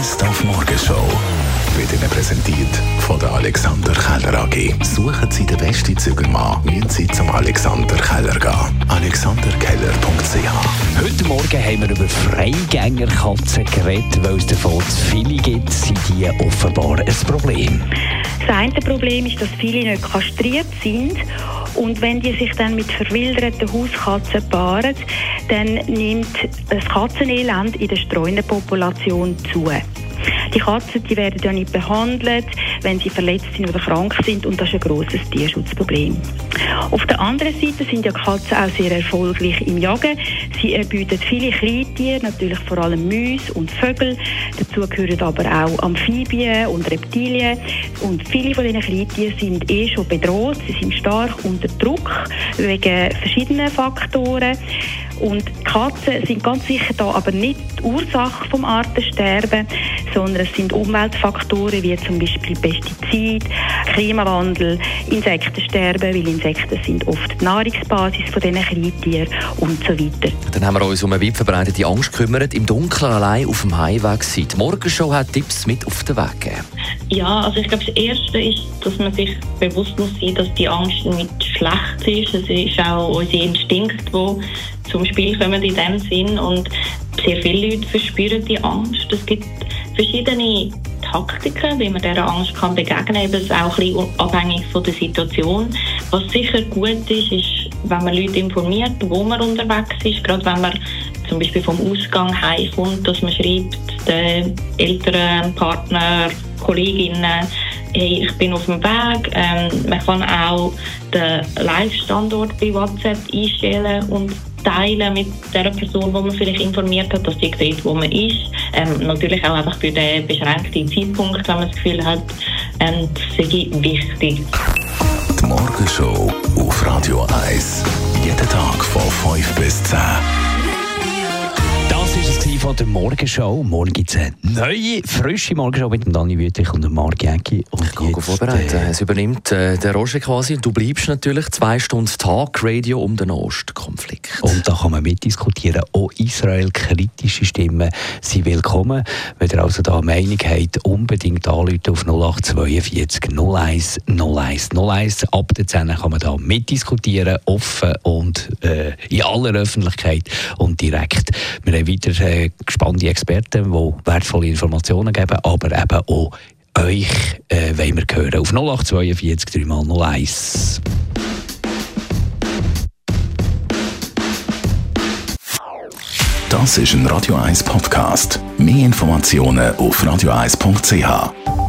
Best auf Morgenshow wird Ihnen präsentiert von der Alexander Keller AG. Suchen Sie den besten Zügelmann, müssen Sie zum Alexander Keller gehen. alexanderkeller.ch Morgen haben wir über Freigängerkatzen geredet, weil es davon zu viele gibt, sind die offenbar ein Problem. Das eine Problem ist, dass viele nicht kastriert sind und wenn die sich dann mit verwilderten Hauskatzen paaren, dann nimmt das Katzenelend in der Streunenpopulation zu. Die Katzen die werden ja nicht behandelt, wenn sie verletzt sind oder krank sind und das ist ein grosses Tierschutzproblem. Auf der anderen Seite sind ja Katzen auch sehr erfolgreich im Jagen. Sie erbieten viele Kleintiere, natürlich vor allem Mäuse und Vögel. Dazu gehören aber auch Amphibien und Reptilien. Und viele von diesen Kleintieren sind eh schon bedroht. Sie sind stark unter Druck wegen verschiedenen Faktoren. Und Katzen sind ganz sicher da aber nicht die Ursache vom Artensterben, sondern es sind Umweltfaktoren wie zum Beispiel Pestizid, Klimawandel, Insektensterben, weil Insekten sind oft die Nahrungsbasis von diesen Kleintieren und so weiter. Dann haben wir uns um eine weit verbreitete Angst gekümmert, im Dunkeln allein auf dem Heimweg sein. Die Morgenshow hat Tipps mit auf den Weg gegeben. Ja, also ich glaube, das Erste ist, dass man sich bewusst muss sein, dass die Angst nicht schlecht ist. Es ist auch unser Instinkt, die zum Spiel kommen in dem Sinn und sehr viele Leute verspüren die Angst. Es gibt verschiedene Taktiken, wie man dieser Angst kann begegnen kann, eben auch ein bisschen abhängig von der Situation. Was sicher gut ist, ist, wenn man Leute informiert, wo man unterwegs ist, gerade wenn man zum Beispiel vom Ausgang heimkommt, dass man schreibt, den älteren Partner, Kolleginnen, hey, ich bin auf dem Weg. Ähm, man kann auch den Live-Standort bei WhatsApp einstellen und teilen mit der Person, die man vielleicht informiert hat, dass sie sieht, wo man ist. Ähm, natürlich auch einfach für den beschränkten Zeitpunkt, wenn man das Gefühl hat, ähm, das sei wichtig. Die Morgenshow auf Radio 1. Jeden Tag von 5 bis 10. Von der Morgenshow. Morgen gibt es eine neue, frische Morgenshow mit dem Dani Wüttrich und dem Marc Jäcki. Ich gehe vorbereiten. Äh, es übernimmt äh, der Roger quasi. Du bleibst natürlich zwei Stunden Tag Radio um den Ostkonflikt. Und da kann man mitdiskutieren. Auch Israel-kritische Stimmen sind willkommen. Wenn ihr also da eine Meinung habt, unbedingt anrufen auf 0842 01 01 01. Ab der 10 kann man da mitdiskutieren, offen und äh, in aller Öffentlichkeit und direkt. Wir haben weiter äh, gespannte Experten, die wertvolle Informationen geben, aber eben auch euch äh, wollen wir hören. Auf 0842 3x01. Das ist ein Radio 1 Podcast. Mehr Informationen auf radio1.ch.